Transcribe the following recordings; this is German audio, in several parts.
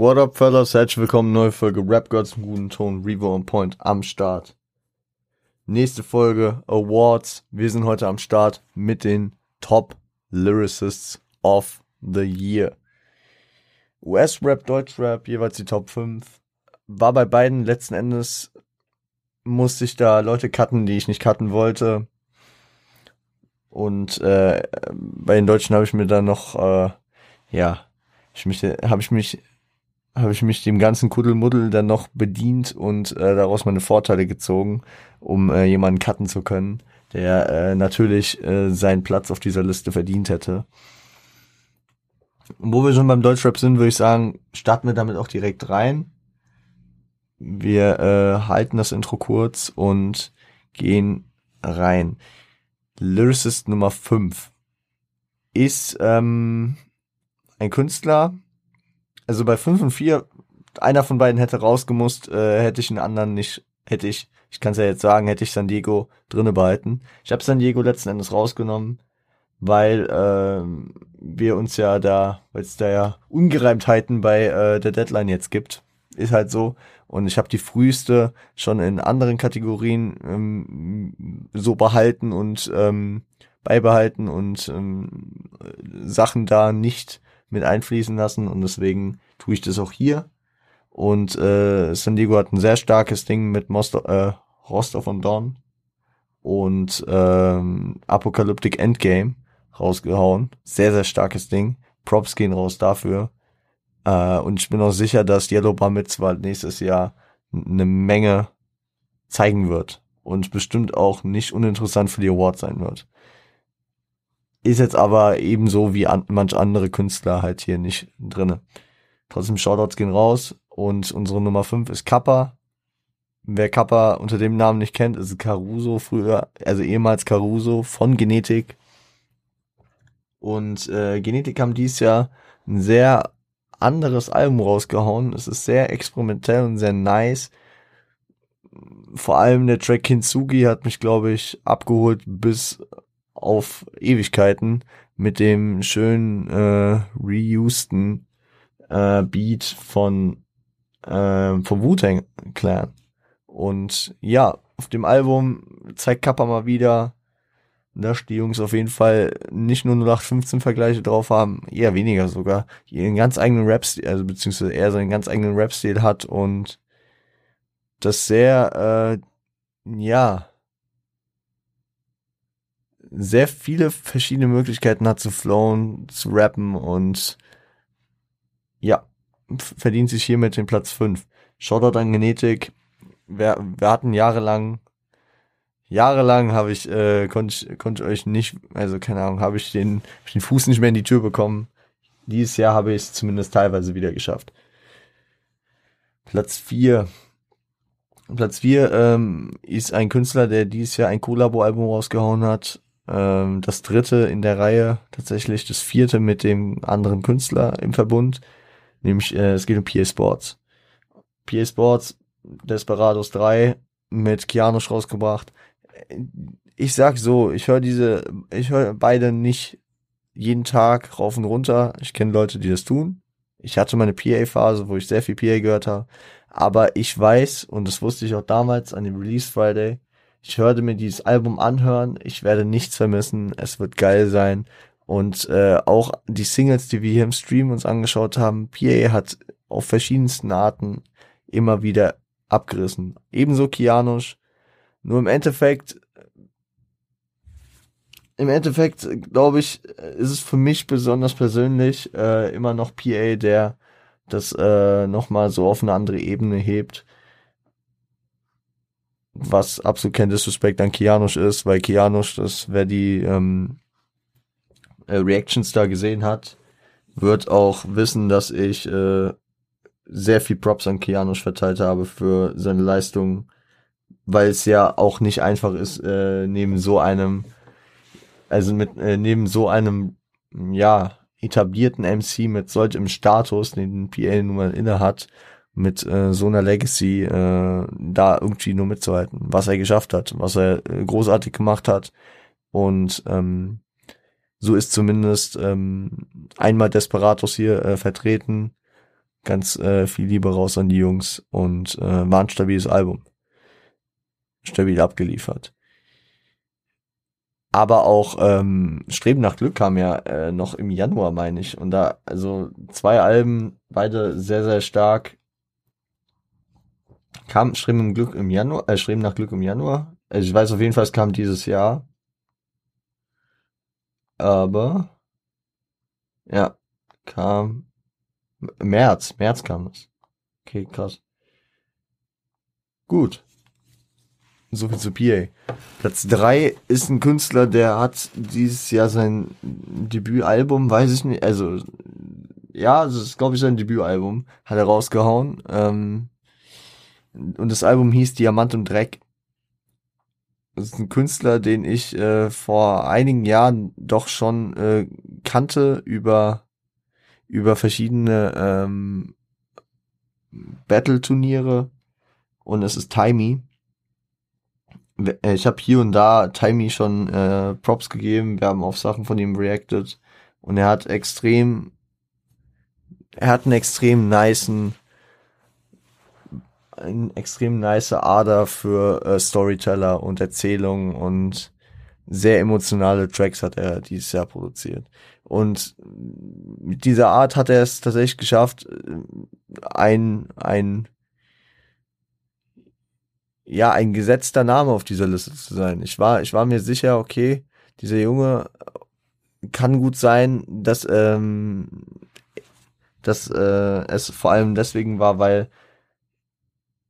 What up, fellas? Herzlich willkommen, neue Folge Rap Gods im guten Ton, Revo on Point am Start. Nächste Folge Awards. Wir sind heute am Start mit den Top Lyricists of the Year. US-Rap, Deutsch-Rap, jeweils die Top 5. War bei beiden letzten Endes, musste ich da Leute cutten, die ich nicht cutten wollte. Und äh, bei den Deutschen habe ich mir dann noch, äh, ja, ich habe ich mich habe ich mich dem ganzen Kuddelmuddel dann noch bedient und äh, daraus meine Vorteile gezogen, um äh, jemanden cutten zu können, der äh, natürlich äh, seinen Platz auf dieser Liste verdient hätte. Und wo wir schon beim Deutschrap sind, würde ich sagen, starten wir damit auch direkt rein. Wir äh, halten das Intro kurz und gehen rein. Lyricist Nummer 5 ist ähm, ein Künstler, also bei 5 und 4, einer von beiden hätte rausgemusst, äh, hätte ich einen anderen nicht, hätte ich, ich kann es ja jetzt sagen, hätte ich San Diego drinne behalten. Ich habe San Diego letzten Endes rausgenommen, weil äh, wir uns ja da, weil es da ja Ungereimtheiten bei äh, der Deadline jetzt gibt. Ist halt so. Und ich habe die früheste schon in anderen Kategorien ähm, so behalten und ähm, beibehalten und ähm, Sachen da nicht mit einfließen lassen und deswegen tue ich das auch hier. Und äh, San Diego hat ein sehr starkes Ding mit Mosto äh, Rostov und Dawn und ähm, Apocalyptic Endgame rausgehauen. Sehr, sehr starkes Ding. Props gehen raus dafür. Äh, und ich bin auch sicher, dass Yellow Bar Mitzvah nächstes Jahr eine Menge zeigen wird. Und bestimmt auch nicht uninteressant für die Awards sein wird. Ist jetzt aber ebenso wie an, manch andere Künstler halt hier nicht drinne. Trotzdem Shoutouts gehen raus und unsere Nummer 5 ist Kappa. Wer Kappa unter dem Namen nicht kennt, ist Caruso früher, also ehemals Caruso von Genetik. Und äh, Genetik haben dies Jahr ein sehr anderes Album rausgehauen. Es ist sehr experimentell und sehr nice. Vor allem der Track Kintsugi hat mich, glaube ich, abgeholt bis auf Ewigkeiten mit dem schönen äh, reuseden äh, Beat von äh, vom Wu-Tang Clan. Und ja, auf dem Album zeigt Kappa mal wieder, dass die Jungs auf jeden Fall nicht nur 0815 Vergleiche drauf haben, eher weniger sogar, ihren ganz eigenen Rap-Stil, also beziehungsweise er seinen ganz eigenen Rap-Stil hat und das sehr, äh, ja, sehr viele verschiedene Möglichkeiten hat zu flowen, zu rappen und ja, verdient sich hiermit den Platz 5. Shoutout an Genetik. Wir, wir hatten jahrelang, jahrelang habe ich, äh, konnte ich, konnte euch nicht, also keine Ahnung, habe ich den, hab ich den Fuß nicht mehr in die Tür bekommen. Dieses Jahr habe ich es zumindest teilweise wieder geschafft. Platz 4. Platz 4 ähm, ist ein Künstler, der dieses Jahr ein Collabo-Album rausgehauen hat. Ähm, das dritte in der Reihe, tatsächlich das vierte mit dem anderen Künstler im Verbund. Nämlich, äh, es geht um PA Sports. PA Sports, Desperados 3 mit Kianosch rausgebracht. Ich sag so, ich höre diese, ich höre beide nicht jeden Tag rauf und runter. Ich kenne Leute, die das tun. Ich hatte meine PA-Phase, wo ich sehr viel PA gehört habe. Aber ich weiß, und das wusste ich auch damals an dem Release Friday, ich werde mir dieses Album anhören, ich werde nichts vermissen, es wird geil sein. Und äh, auch die Singles, die wir hier im Stream uns angeschaut haben, PA hat auf verschiedensten Arten immer wieder abgerissen. Ebenso Kianosch. Nur im Endeffekt, im Endeffekt, glaube ich, ist es für mich besonders persönlich äh, immer noch PA, der das äh, nochmal so auf eine andere Ebene hebt was absolut kein Disrespect an Kianosch ist, weil Kianosch, das wer die ähm, äh, Reactions da gesehen hat, wird auch wissen, dass ich äh, sehr viel Props an Kianosch verteilt habe für seine Leistung, weil es ja auch nicht einfach ist, äh, neben so einem, also mit äh, neben so einem, ja, etablierten MC mit solchem Status, den PL nun mal inne hat, mit äh, so einer Legacy äh, da irgendwie nur mitzuhalten, was er geschafft hat, was er äh, großartig gemacht hat. Und ähm, so ist zumindest ähm, einmal Desperados hier äh, vertreten. ganz äh, viel Liebe raus an die Jungs und äh, war ein stabiles Album. Stabil abgeliefert. Aber auch ähm, Streben nach Glück kam ja äh, noch im Januar, meine ich. Und da, also zwei Alben, beide sehr, sehr stark. Kam Streben im Glück im Januar, äh, Streben nach Glück im Januar. Also ich weiß auf jeden Fall, es kam dieses Jahr. Aber ja, kam März, März kam es. Okay, krass. Gut. So viel zu PA. Platz drei ist ein Künstler, der hat dieses Jahr sein Debütalbum, weiß ich nicht, also ja, das ist glaube ich sein Debütalbum, hat er rausgehauen. Ähm, und das Album hieß Diamant und Dreck. Das ist ein Künstler, den ich äh, vor einigen Jahren doch schon äh, kannte über über verschiedene ähm, Battle-Turniere und es ist Timey. Äh, ich habe hier und da Timey schon äh, Props gegeben, wir haben auf Sachen von ihm reacted und er hat extrem, er hat einen extrem niceen, einen extrem nice Ader für äh, Storyteller und Erzählungen und sehr emotionale Tracks hat er dieses Jahr produziert. Und mit dieser Art hat er es tatsächlich geschafft, ein, ein, ja, ein gesetzter Name auf dieser Liste zu sein. Ich war, ich war mir sicher, okay, dieser Junge kann gut sein, dass, ähm, dass äh, es vor allem deswegen war, weil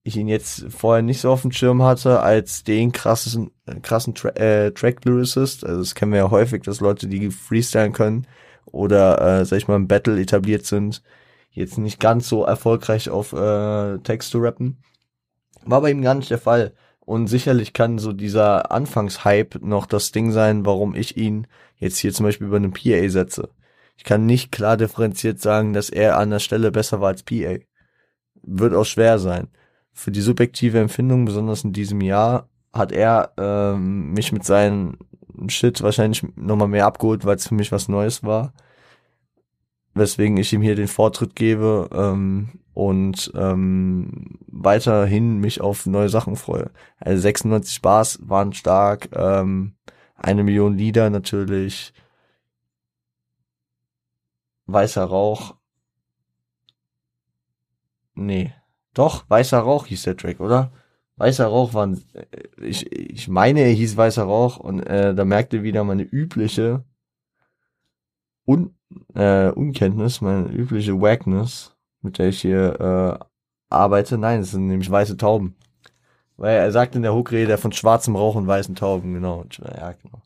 ich ihn jetzt vorher nicht so auf dem Schirm hatte als den krassen, krassen Tra äh, Track Lyricist. Also das kennen wir ja häufig, dass Leute, die freestylen können oder, äh, sag ich mal, im Battle etabliert sind, jetzt nicht ganz so erfolgreich auf äh, Text zu rappen. War bei ihm gar nicht der Fall. Und sicherlich kann so dieser Anfangshype noch das Ding sein, warum ich ihn jetzt hier zum Beispiel über einen PA setze. Ich kann nicht klar differenziert sagen, dass er an der Stelle besser war als PA. Wird auch schwer sein für die subjektive Empfindung, besonders in diesem Jahr, hat er ähm, mich mit seinem Shit wahrscheinlich nochmal mehr abgeholt, weil es für mich was Neues war. Weswegen ich ihm hier den Vortritt gebe ähm, und ähm, weiterhin mich auf neue Sachen freue. Also 96 Bars waren stark, ähm, eine Million Lieder natürlich, weißer Rauch. Nee, doch, Weißer Rauch hieß der Track, oder? Weißer Rauch war, ein, äh, ich, ich meine, er hieß Weißer Rauch und äh, da merkte wieder meine übliche Un, äh, Unkenntnis, meine übliche Wackness, mit der ich hier äh, arbeite. Nein, es sind nämlich weiße Tauben. Weil er sagt in der Hookrede von schwarzem Rauch und weißen Tauben, genau. Ja, genau.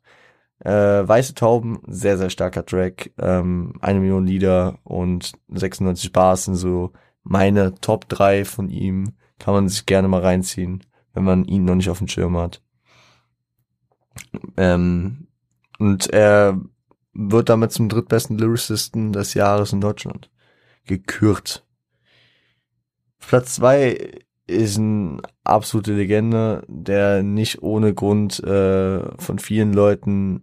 Äh, Weiße Tauben, sehr, sehr starker Track. Ähm, eine Million Lieder und 96 Bars sind so meine Top 3 von ihm kann man sich gerne mal reinziehen, wenn man ihn noch nicht auf dem Schirm hat. Ähm, und er wird damit zum drittbesten Lyricisten des Jahres in Deutschland gekürt. Platz 2 ist ein absolute Legende, der nicht ohne Grund äh, von vielen Leuten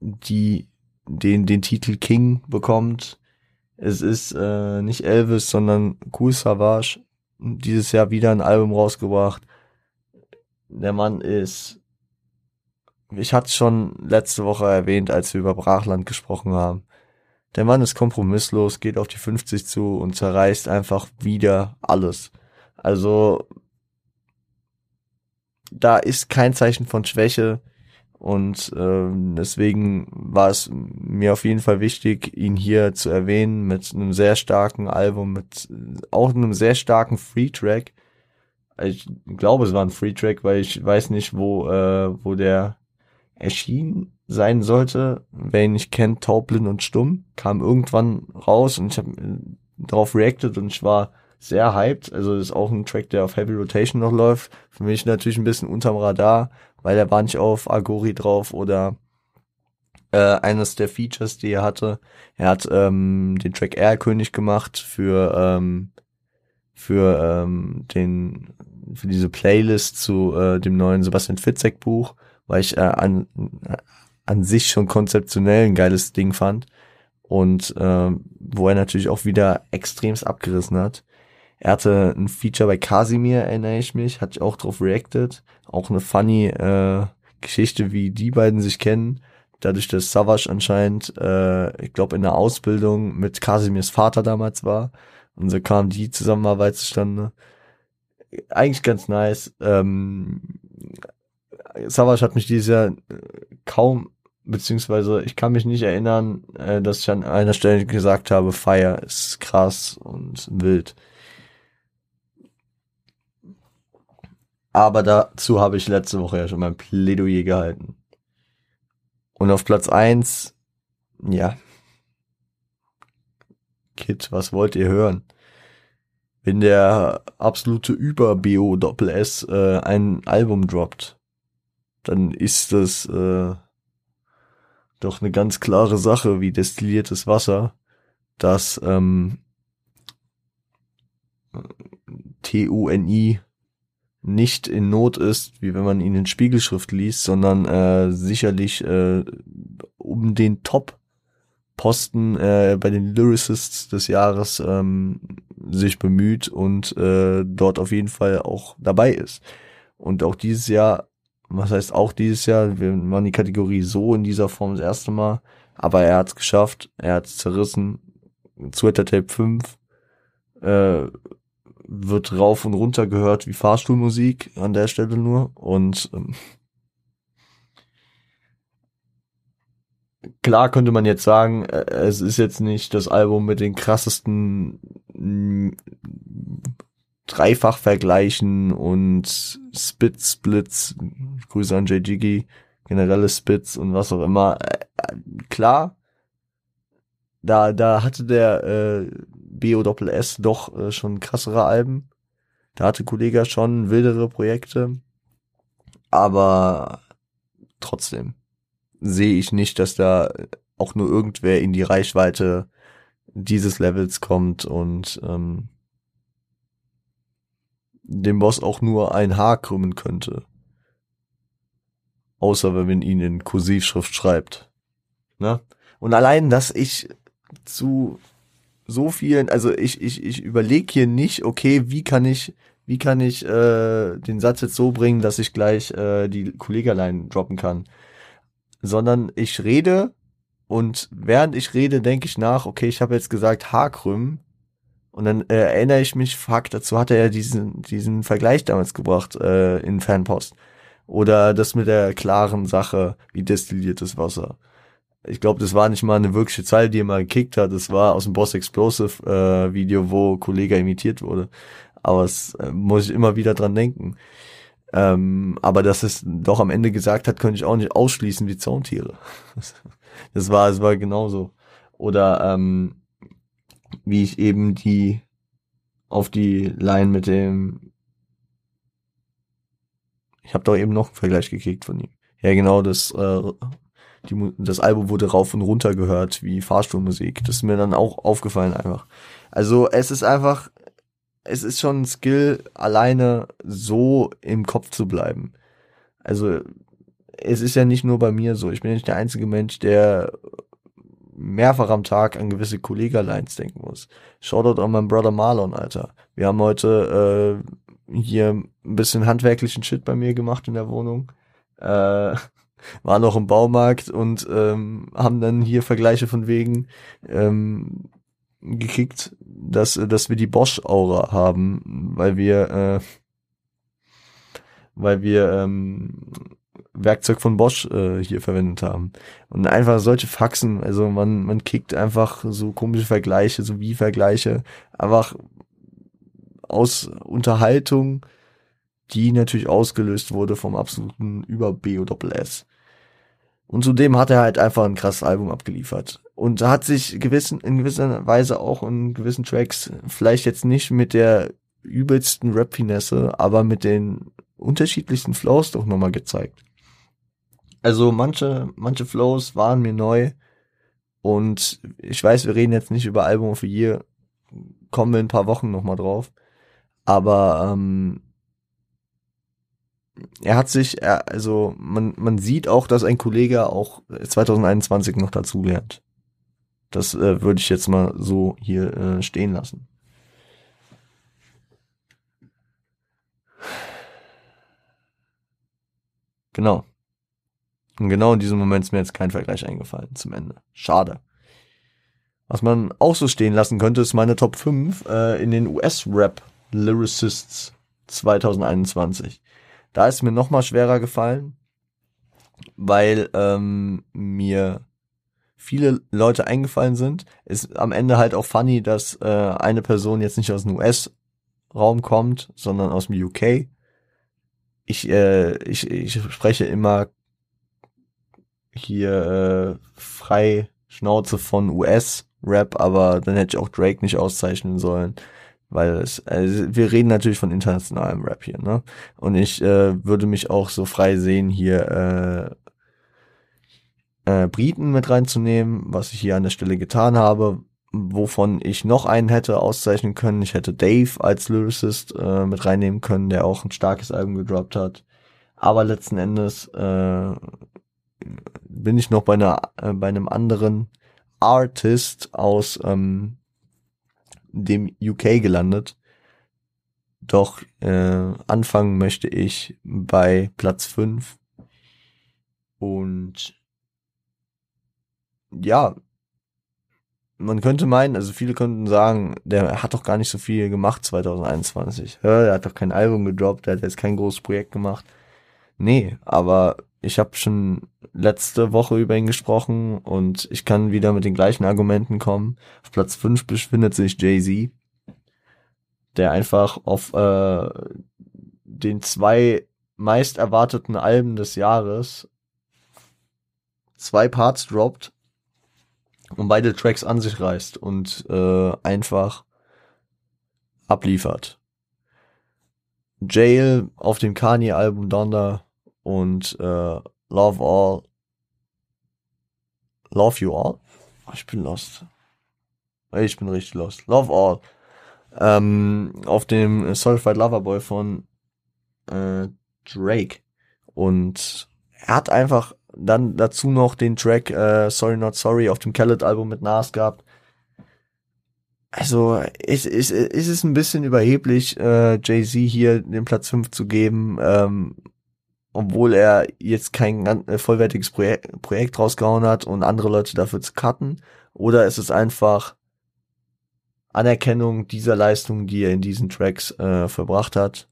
die den den Titel King bekommt es ist äh, nicht Elvis, sondern Cool Savage. Dieses Jahr wieder ein Album rausgebracht. Der Mann ist, ich hatte es schon letzte Woche erwähnt, als wir über Brachland gesprochen haben. Der Mann ist kompromisslos, geht auf die 50 zu und zerreißt einfach wieder alles. Also da ist kein Zeichen von Schwäche. Und ähm, deswegen war es mir auf jeden Fall wichtig, ihn hier zu erwähnen mit einem sehr starken Album, mit auch einem sehr starken Free-Track. Ich glaube, es war ein Free-Track, weil ich weiß nicht, wo, äh, wo der erschienen sein sollte. Wer ihn nicht kennt, Taubblind und Stumm, kam irgendwann raus und ich habe äh, darauf reacted und ich war sehr hyped. Also ist auch ein Track, der auf Heavy Rotation noch läuft. Für mich natürlich ein bisschen unterm Radar, weil er war nicht auf Agori drauf oder äh, eines der Features, die er hatte. Er hat ähm, den Track Erlkönig gemacht für ähm, für ähm, den für diese Playlist zu äh, dem neuen Sebastian Fitzek Buch, weil ich äh, an an sich schon konzeptionell ein geiles Ding fand und äh, wo er natürlich auch wieder extremst abgerissen hat. Er hatte ein Feature bei Casimir, erinnere ich mich, hatte ich auch drauf reacted. Auch eine funny äh, Geschichte, wie die beiden sich kennen. Dadurch, dass Savage anscheinend, äh, ich glaube, in der Ausbildung mit Casimirs Vater damals war. Und so kam die Zusammenarbeit zustande. Eigentlich ganz nice. Ähm, Savage hat mich dieses Jahr äh, kaum, beziehungsweise ich kann mich nicht erinnern, äh, dass ich an einer Stelle gesagt habe, Fire ist krass und wild. Aber dazu habe ich letzte Woche ja schon mein Plädoyer gehalten. Und auf Platz eins, ja. Kid, was wollt ihr hören? Wenn der absolute Über-BO Doppel-S äh, ein Album droppt, dann ist das äh, doch eine ganz klare Sache wie destilliertes Wasser, das ähm, T-U-N-I nicht in Not ist, wie wenn man ihn in Spiegelschrift liest, sondern äh, sicherlich äh, um den Top-Posten äh, bei den Lyricists des Jahres ähm, sich bemüht und äh, dort auf jeden Fall auch dabei ist. Und auch dieses Jahr, was heißt auch dieses Jahr, wir machen die Kategorie so in dieser Form das erste Mal, aber er hat es geschafft, er hat es zerrissen, Twitter Tape 5, äh, wird rauf und runter gehört wie Fahrstuhlmusik an der Stelle nur und ähm, klar könnte man jetzt sagen, äh, es ist jetzt nicht das Album mit den krassesten mm, Dreifachvergleichen und Spit-Splits, Grüße an J. Jiggy, generelle Spits und was auch immer. Äh, äh, klar, da, da hatte der äh, BOSS doch äh, schon krassere Alben. Da hatte Kollega schon wildere Projekte. Aber trotzdem sehe ich nicht, dass da auch nur irgendwer in die Reichweite dieses Levels kommt und ähm, dem Boss auch nur ein Haar krümmen könnte. Außer wenn man ihn in Kursivschrift schreibt. Ne? Und allein, dass ich zu so vielen, also ich, ich, ich überlege hier nicht, okay, wie kann ich, wie kann ich äh, den Satz jetzt so bringen, dass ich gleich äh, die Kollegalein droppen kann. Sondern ich rede und während ich rede, denke ich nach, okay, ich habe jetzt gesagt Haarkrüm. Und dann äh, erinnere ich mich, fuck, dazu hat er ja diesen, diesen Vergleich damals gebracht äh, in Fanpost. Oder das mit der klaren Sache, wie destilliertes Wasser ich glaube, das war nicht mal eine wirkliche Zeile, die er mal gekickt hat. Das war aus dem Boss Explosive äh, Video, wo Kollege imitiert wurde. Aber es äh, muss ich immer wieder dran denken. Ähm, aber dass es doch am Ende gesagt hat, könnte ich auch nicht ausschließen wie Zauntiere. Das war, es war genauso. Oder ähm, wie ich eben die auf die Line mit dem ich habe doch eben noch einen Vergleich gekriegt von ihm. Ja, genau, das äh, die, das Album wurde rauf und runter gehört, wie Fahrstuhlmusik. Das ist mir dann auch aufgefallen einfach. Also es ist einfach, es ist schon ein Skill, alleine so im Kopf zu bleiben. Also es ist ja nicht nur bei mir so. Ich bin ja nicht der einzige Mensch, der mehrfach am Tag an gewisse Kollegerlines denken muss. Shoutout an meinen Brother Marlon, Alter. Wir haben heute äh, hier ein bisschen handwerklichen Shit bei mir gemacht in der Wohnung. Äh, waren noch im Baumarkt und ähm, haben dann hier Vergleiche von wegen ähm, gekickt, dass, dass wir die Bosch-Aura haben, weil wir, äh, weil wir ähm, Werkzeug von Bosch äh, hier verwendet haben. Und einfach solche Faxen, also man, man kickt einfach so komische Vergleiche, so wie Vergleiche, einfach aus Unterhaltung, die natürlich ausgelöst wurde vom absoluten Über-B oder Doppel-S. Und zudem hat er halt einfach ein krasses Album abgeliefert. Und hat sich gewissen, in gewisser Weise auch in gewissen Tracks vielleicht jetzt nicht mit der übelsten Rap-Finesse, aber mit den unterschiedlichsten Flows doch nochmal gezeigt. Also manche, manche Flows waren mir neu. Und ich weiß, wir reden jetzt nicht über Album of the Year. Kommen wir in ein paar Wochen nochmal drauf. Aber ähm, er hat sich, er, also man, man sieht auch, dass ein Kollege auch 2021 noch dazu lernt. Das äh, würde ich jetzt mal so hier äh, stehen lassen. Genau. Und genau in diesem Moment ist mir jetzt kein Vergleich eingefallen zum Ende. Schade. Was man auch so stehen lassen könnte, ist meine Top 5 äh, in den US-Rap Lyricists 2021. Da ist mir noch mal schwerer gefallen, weil ähm, mir viele Leute eingefallen sind. Ist am Ende halt auch funny, dass äh, eine Person jetzt nicht aus dem US-Raum kommt, sondern aus dem UK. Ich, äh, ich, ich spreche immer hier äh, frei Schnauze von US-Rap, aber dann hätte ich auch Drake nicht auszeichnen sollen. Weil es, also wir reden natürlich von internationalem Rap hier, ne? Und ich äh, würde mich auch so frei sehen, hier äh, äh, Briten mit reinzunehmen, was ich hier an der Stelle getan habe, wovon ich noch einen hätte auszeichnen können. Ich hätte Dave als Lyricist äh, mit reinnehmen können, der auch ein starkes Album gedroppt hat. Aber letzten Endes äh, bin ich noch bei einer äh, bei einem anderen Artist aus ähm, dem UK gelandet. Doch äh, anfangen möchte ich bei Platz 5. Und ja, man könnte meinen, also viele könnten sagen, der hat doch gar nicht so viel gemacht 2021. Ja, der hat doch kein Album gedroppt, der hat jetzt kein großes Projekt gemacht. Nee, aber ich habe schon letzte Woche über ihn gesprochen und ich kann wieder mit den gleichen Argumenten kommen. Auf Platz 5 befindet sich Jay-Z, der einfach auf äh, den zwei meist erwarteten Alben des Jahres zwei Parts droppt und beide Tracks an sich reißt und äh, einfach abliefert. Jail auf dem Kanye-Album Donda und äh, Love All. Love You All? Oh, ich bin lost. Ich bin richtig lost. Love All. Ähm, auf dem Certified Lover Boy von äh, Drake. Und er hat einfach dann dazu noch den Track äh, Sorry Not Sorry auf dem Khaled-Album mit Nas gehabt. Also ist, ist, ist es ein bisschen überheblich, äh, Jay-Z hier den Platz 5 zu geben. Ähm, obwohl er jetzt kein äh, vollwertiges Projekt, Projekt rausgehauen hat und andere Leute dafür zu cutten? Oder ist es einfach Anerkennung dieser Leistung, die er in diesen Tracks äh, verbracht hat?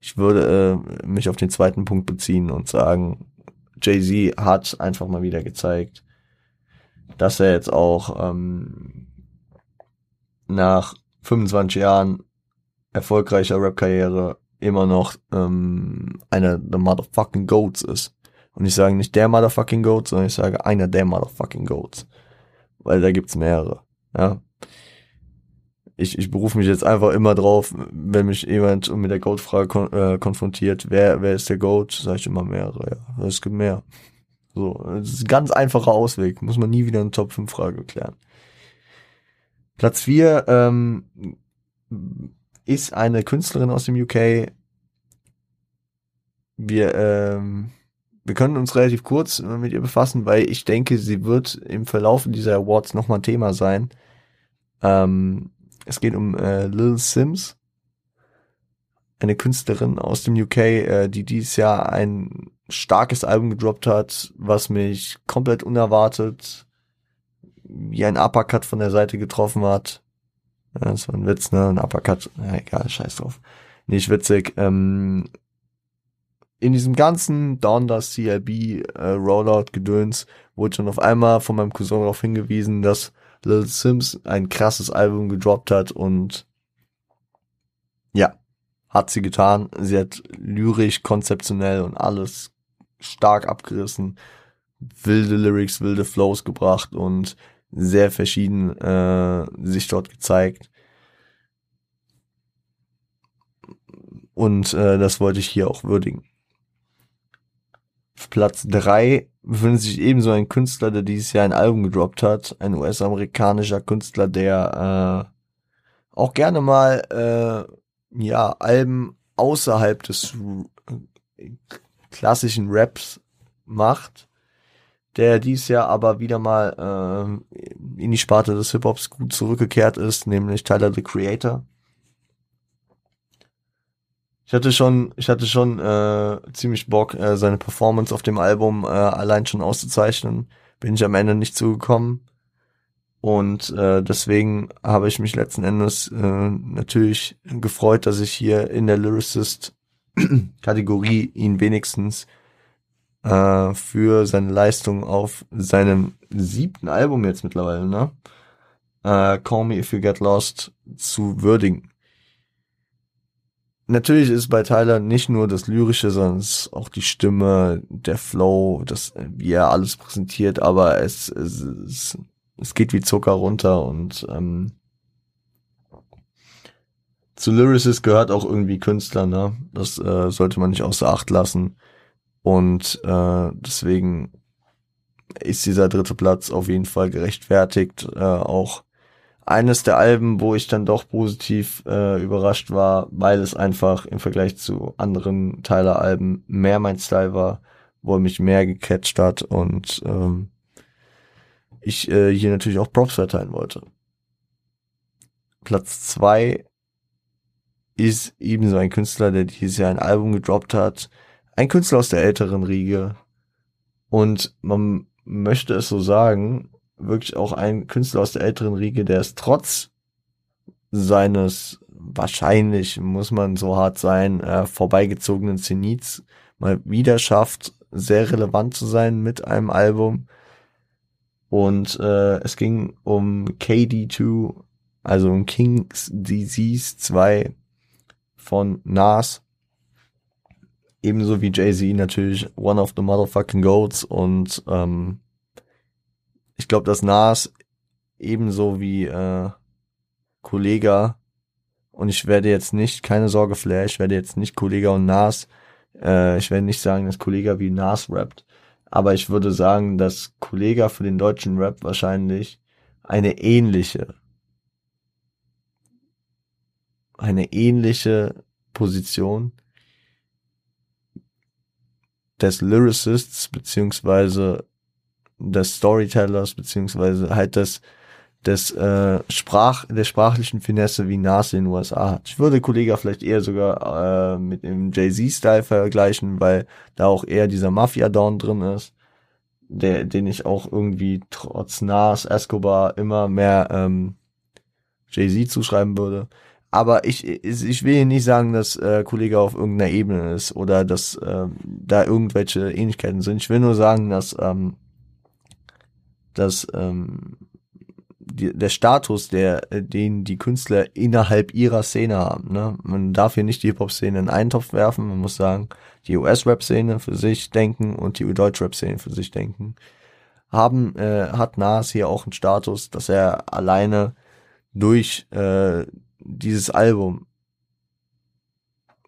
Ich würde äh, mich auf den zweiten Punkt beziehen und sagen, Jay-Z hat einfach mal wieder gezeigt, dass er jetzt auch ähm, nach 25 Jahren erfolgreicher Rap-Karriere immer noch ähm, einer der motherfucking Goats ist. Und ich sage nicht der motherfucking Goat, sondern ich sage einer der motherfucking Goats. Weil da gibt's mehrere. Ja. Ich, ich berufe mich jetzt einfach immer drauf, wenn mich jemand mit der Goat-Frage kon äh, konfrontiert, wer, wer ist der Goat, sage ich immer mehrere, ja. Es gibt mehr. So, das ist ein ganz einfacher Ausweg. Muss man nie wieder eine Top-5-Frage klären. Platz 4, ähm, ist eine Künstlerin aus dem UK. Wir, ähm, wir können uns relativ kurz mit ihr befassen, weil ich denke, sie wird im Verlauf dieser Awards nochmal Thema sein. Ähm, es geht um äh, Lil Sims, eine Künstlerin aus dem UK, äh, die dieses Jahr ein starkes Album gedroppt hat, was mich komplett unerwartet wie ein Uppercut von der Seite getroffen hat. Ja, das war ein Witz, ne? Ein Uppercut. Ja, egal, scheiß drauf. Nicht witzig. Ähm, in diesem ganzen Dondas CLB äh, Rollout-Gedöns wurde schon auf einmal von meinem Cousin darauf hingewiesen, dass Lil Sims ein krasses Album gedroppt hat und ja, hat sie getan. Sie hat lyrisch, konzeptionell und alles stark abgerissen, wilde Lyrics, wilde Flows gebracht und sehr verschieden äh, sich dort gezeigt. Und äh, das wollte ich hier auch würdigen. Auf Platz drei befindet sich ebenso ein Künstler, der dieses Jahr ein Album gedroppt hat. Ein US-amerikanischer Künstler, der äh, auch gerne mal äh, ja Alben außerhalb des klassischen Raps macht der dies Jahr aber wieder mal äh, in die Sparte des Hip-Hops gut zurückgekehrt ist, nämlich Tyler the Creator. Ich hatte schon, ich hatte schon äh, ziemlich Bock, äh, seine Performance auf dem Album äh, allein schon auszuzeichnen. Bin ich am Ende nicht zugekommen. Und äh, deswegen habe ich mich letzten Endes äh, natürlich gefreut, dass ich hier in der Lyricist-Kategorie ihn wenigstens äh, für seine Leistung auf seinem siebten Album jetzt mittlerweile, ne? Äh, Call Me If You Get Lost zu würdigen. Natürlich ist bei Tyler nicht nur das Lyrische, sondern auch die Stimme, der Flow, das, wie er alles präsentiert, aber es, es, es, es geht wie Zucker runter und ähm, zu Lyricist gehört auch irgendwie Künstler, ne? Das äh, sollte man nicht außer Acht lassen. Und äh, deswegen ist dieser dritte Platz auf jeden Fall gerechtfertigt. Äh, auch eines der Alben, wo ich dann doch positiv äh, überrascht war, weil es einfach im Vergleich zu anderen Tyler-Alben mehr mein Style war, wo er mich mehr gecatcht hat und ähm, ich äh, hier natürlich auch Props verteilen wollte. Platz zwei ist ebenso ein Künstler, der dieses Jahr ein Album gedroppt hat, ein Künstler aus der älteren Riege und man möchte es so sagen, wirklich auch ein Künstler aus der älteren Riege, der es trotz seines wahrscheinlich, muss man so hart sein, äh, vorbeigezogenen Zenits mal wieder schafft, sehr relevant zu sein mit einem Album. Und äh, es ging um KD2, also um King's Disease 2 von Nas ebenso wie Jay-Z natürlich one of the motherfucking goats und ähm, ich glaube, dass Nas ebenso wie äh, Kollega und ich werde jetzt nicht, keine Sorge Flair, ich werde jetzt nicht Kollega und Nas, äh, ich werde nicht sagen, dass Kollega wie Nas rappt, aber ich würde sagen, dass Kollega für den deutschen Rap wahrscheinlich eine ähnliche eine ähnliche Position des Lyricists beziehungsweise des Storytellers beziehungsweise halt des des äh, Sprach der sprachlichen Finesse wie Nas in den USA hat. Ich würde Kollega vielleicht eher sogar äh, mit dem Jay-Z-Style vergleichen, weil da auch eher dieser Mafia-Down drin ist, der den ich auch irgendwie trotz Nas, Escobar immer mehr ähm, Jay-Z zuschreiben würde. Aber ich, ich will nicht sagen, dass äh, Kollege auf irgendeiner Ebene ist oder dass äh, da irgendwelche Ähnlichkeiten sind. Ich will nur sagen, dass, ähm, dass ähm, die, der Status, der, den die Künstler innerhalb ihrer Szene haben. Ne? Man darf hier nicht die Hip-Hop-Szene in einen Topf werfen. Man muss sagen, die US-Rap-Szene für sich denken und die Deutsch-Rap-Szene für sich denken. Haben, äh, hat Nas hier auch einen Status, dass er alleine durch äh, dieses Album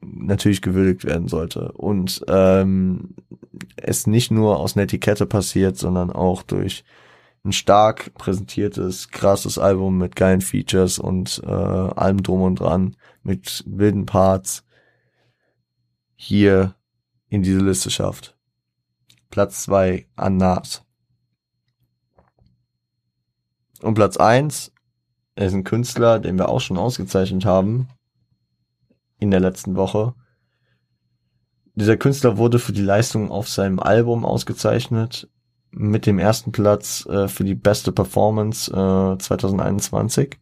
natürlich gewürdigt werden sollte und ähm, es nicht nur aus einer Etikette passiert, sondern auch durch ein stark präsentiertes, krasses Album mit geilen Features und äh, allem drum und dran, mit wilden Parts hier in diese Liste schafft. Platz zwei an Nas. Und Platz eins ist ein Künstler, den wir auch schon ausgezeichnet haben in der letzten Woche. Dieser Künstler wurde für die Leistung auf seinem Album ausgezeichnet mit dem ersten Platz äh, für die beste Performance äh, 2021.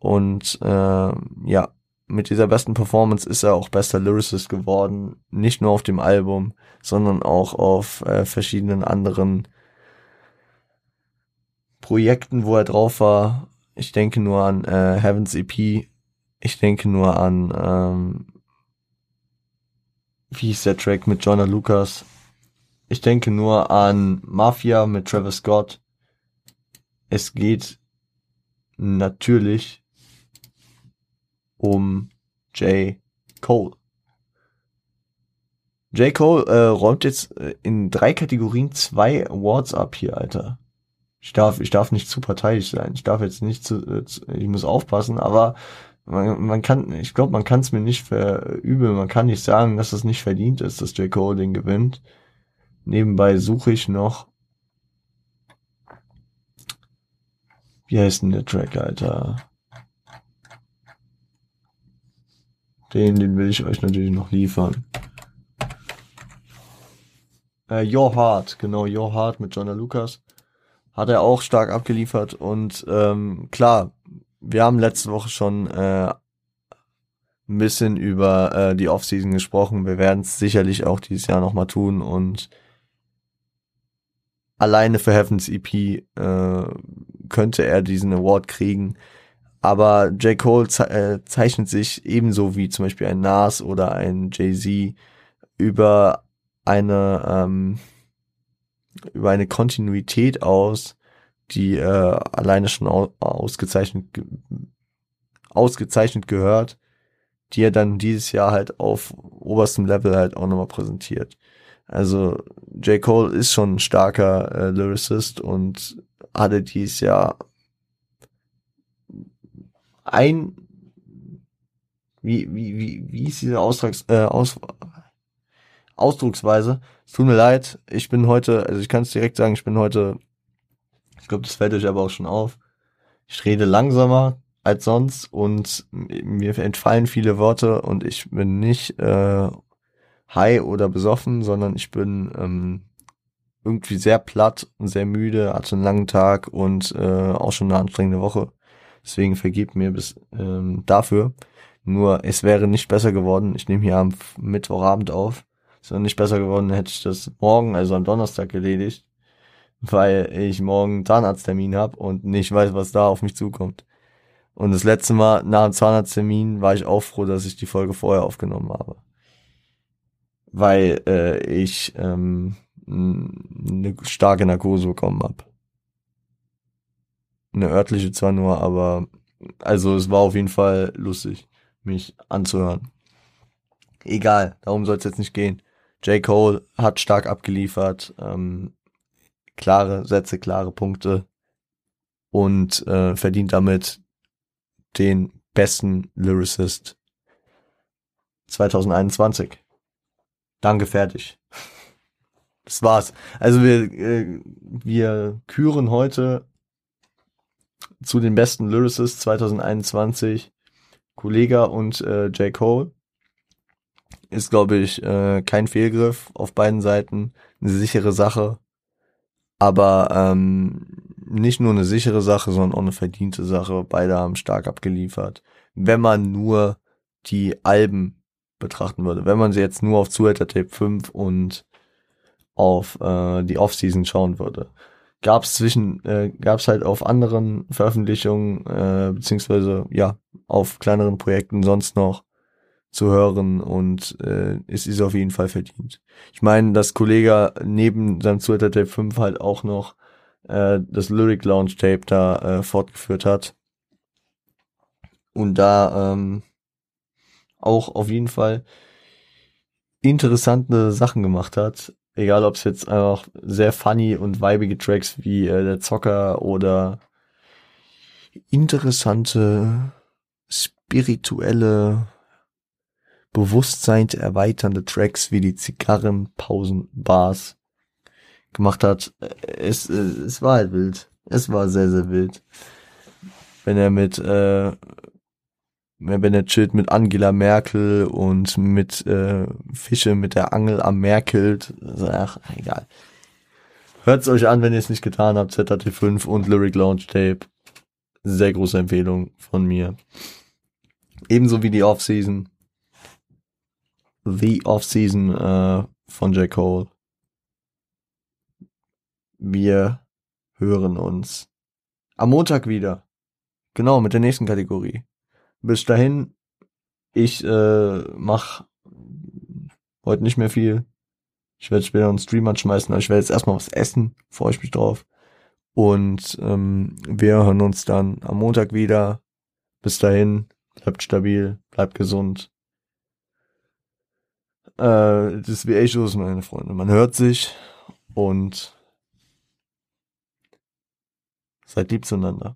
Und äh, ja, mit dieser besten Performance ist er auch bester Lyricist geworden, nicht nur auf dem Album, sondern auch auf äh, verschiedenen anderen Projekten, wo er drauf war, ich denke nur an äh, Heavens EP. Ich denke nur an, ähm, wie hieß der Track mit Jonah Lucas. Ich denke nur an Mafia mit Travis Scott. Es geht natürlich um J. Cole. J. Cole äh, räumt jetzt äh, in drei Kategorien zwei Awards ab hier, Alter ich darf, ich darf nicht zu parteiisch sein. Ich darf jetzt nicht zu, äh, ich muss aufpassen, aber man, man kann, ich glaube, man kann es mir nicht verübeln. Man kann nicht sagen, dass es nicht verdient ist, dass Jack Holding gewinnt. Nebenbei suche ich noch. Wie heißt denn der Track, Alter? Den, den will ich euch natürlich noch liefern. Äh, Your Heart, genau, Your Heart mit Jonah Lucas. Hat er auch stark abgeliefert und ähm, klar, wir haben letzte Woche schon äh, ein bisschen über äh, die Offseason gesprochen. Wir werden es sicherlich auch dieses Jahr nochmal tun und alleine für Heavens EP äh, könnte er diesen Award kriegen. Aber J. Cole ze äh, zeichnet sich ebenso wie zum Beispiel ein Nas oder ein Jay-Z über eine ähm, über eine Kontinuität aus, die äh, alleine schon au ausgezeichnet ge ausgezeichnet gehört, die er dann dieses Jahr halt auf oberstem Level halt auch nochmal präsentiert. Also J. Cole ist schon ein starker äh, Lyricist und hatte dieses Jahr ein wie, wie, wie, wie ist diese Austrags, äh, Aus, Ausdrucksweise? Es tut mir leid, ich bin heute, also ich kann es direkt sagen, ich bin heute, ich glaube, das fällt euch aber auch schon auf. Ich rede langsamer als sonst und mir entfallen viele Worte und ich bin nicht äh, high oder besoffen, sondern ich bin ähm, irgendwie sehr platt und sehr müde, hatte einen langen Tag und äh, auch schon eine anstrengende Woche. Deswegen vergebt mir bis ähm, dafür. Nur es wäre nicht besser geworden. Ich nehme hier am Mittwochabend auf. Es wäre nicht besser geworden, hätte ich das morgen, also am Donnerstag erledigt, weil ich morgen einen Zahnarzttermin habe und nicht weiß, was da auf mich zukommt. Und das letzte Mal nach dem Zahnarzttermin war ich auch froh, dass ich die Folge vorher aufgenommen habe. Weil äh, ich ähm, eine starke Narkose bekommen habe eine örtliche zwar nur, aber also es war auf jeden Fall lustig, mich anzuhören. Egal, darum soll es jetzt nicht gehen. J. Cole hat stark abgeliefert, ähm, klare Sätze, klare Punkte und äh, verdient damit den besten Lyricist 2021. Danke, fertig. Das war's. Also wir, äh, wir küren heute zu den besten Lyricists 2021 Kollega und äh, J. Cole. Ist, glaube ich, äh, kein Fehlgriff auf beiden Seiten. Eine sichere Sache. Aber ähm, nicht nur eine sichere Sache, sondern auch eine verdiente Sache. Beide haben stark abgeliefert. Wenn man nur die Alben betrachten würde. Wenn man sie jetzt nur auf Zuhälter Tape 5 und auf äh, die Offseason schauen würde gab es zwischen, äh, gab es halt auf anderen Veröffentlichungen, äh, beziehungsweise ja, auf kleineren Projekten sonst noch zu hören und äh, es ist auf jeden Fall verdient. Ich meine, dass Kollege neben seinem Twitter Tape 5 halt auch noch äh, das Lyric Launch Tape da äh, fortgeführt hat und da ähm, auch auf jeden Fall interessante Sachen gemacht hat. Egal, ob es jetzt einfach sehr funny und weibige Tracks wie äh, der Zocker oder interessante, spirituelle, Bewusstsein erweiternde Tracks wie die Zigarrenpausenbars gemacht hat. Es, es war halt wild. Es war sehr, sehr wild. Wenn er mit äh, wenn er chillt mit Angela Merkel und mit äh, Fische mit der Angel am Merkelt. Ach, egal. Hört's euch an, wenn ihr es nicht getan habt. ZT5 und Lyric Launch Tape. Sehr große Empfehlung von mir. Ebenso wie die Offseason. The Offseason äh, von J. Cole. Wir hören uns am Montag wieder. Genau, mit der nächsten Kategorie. Bis dahin, ich äh, mach heute nicht mehr viel. Ich werde später einen Stream anschmeißen, aber ich werde jetzt erstmal was essen, freue ich mich drauf. Und ähm, wir hören uns dann am Montag wieder. Bis dahin, bleibt stabil, bleibt gesund. Äh, das ist wie Echos, meine Freunde. Man hört sich und seid lieb zueinander.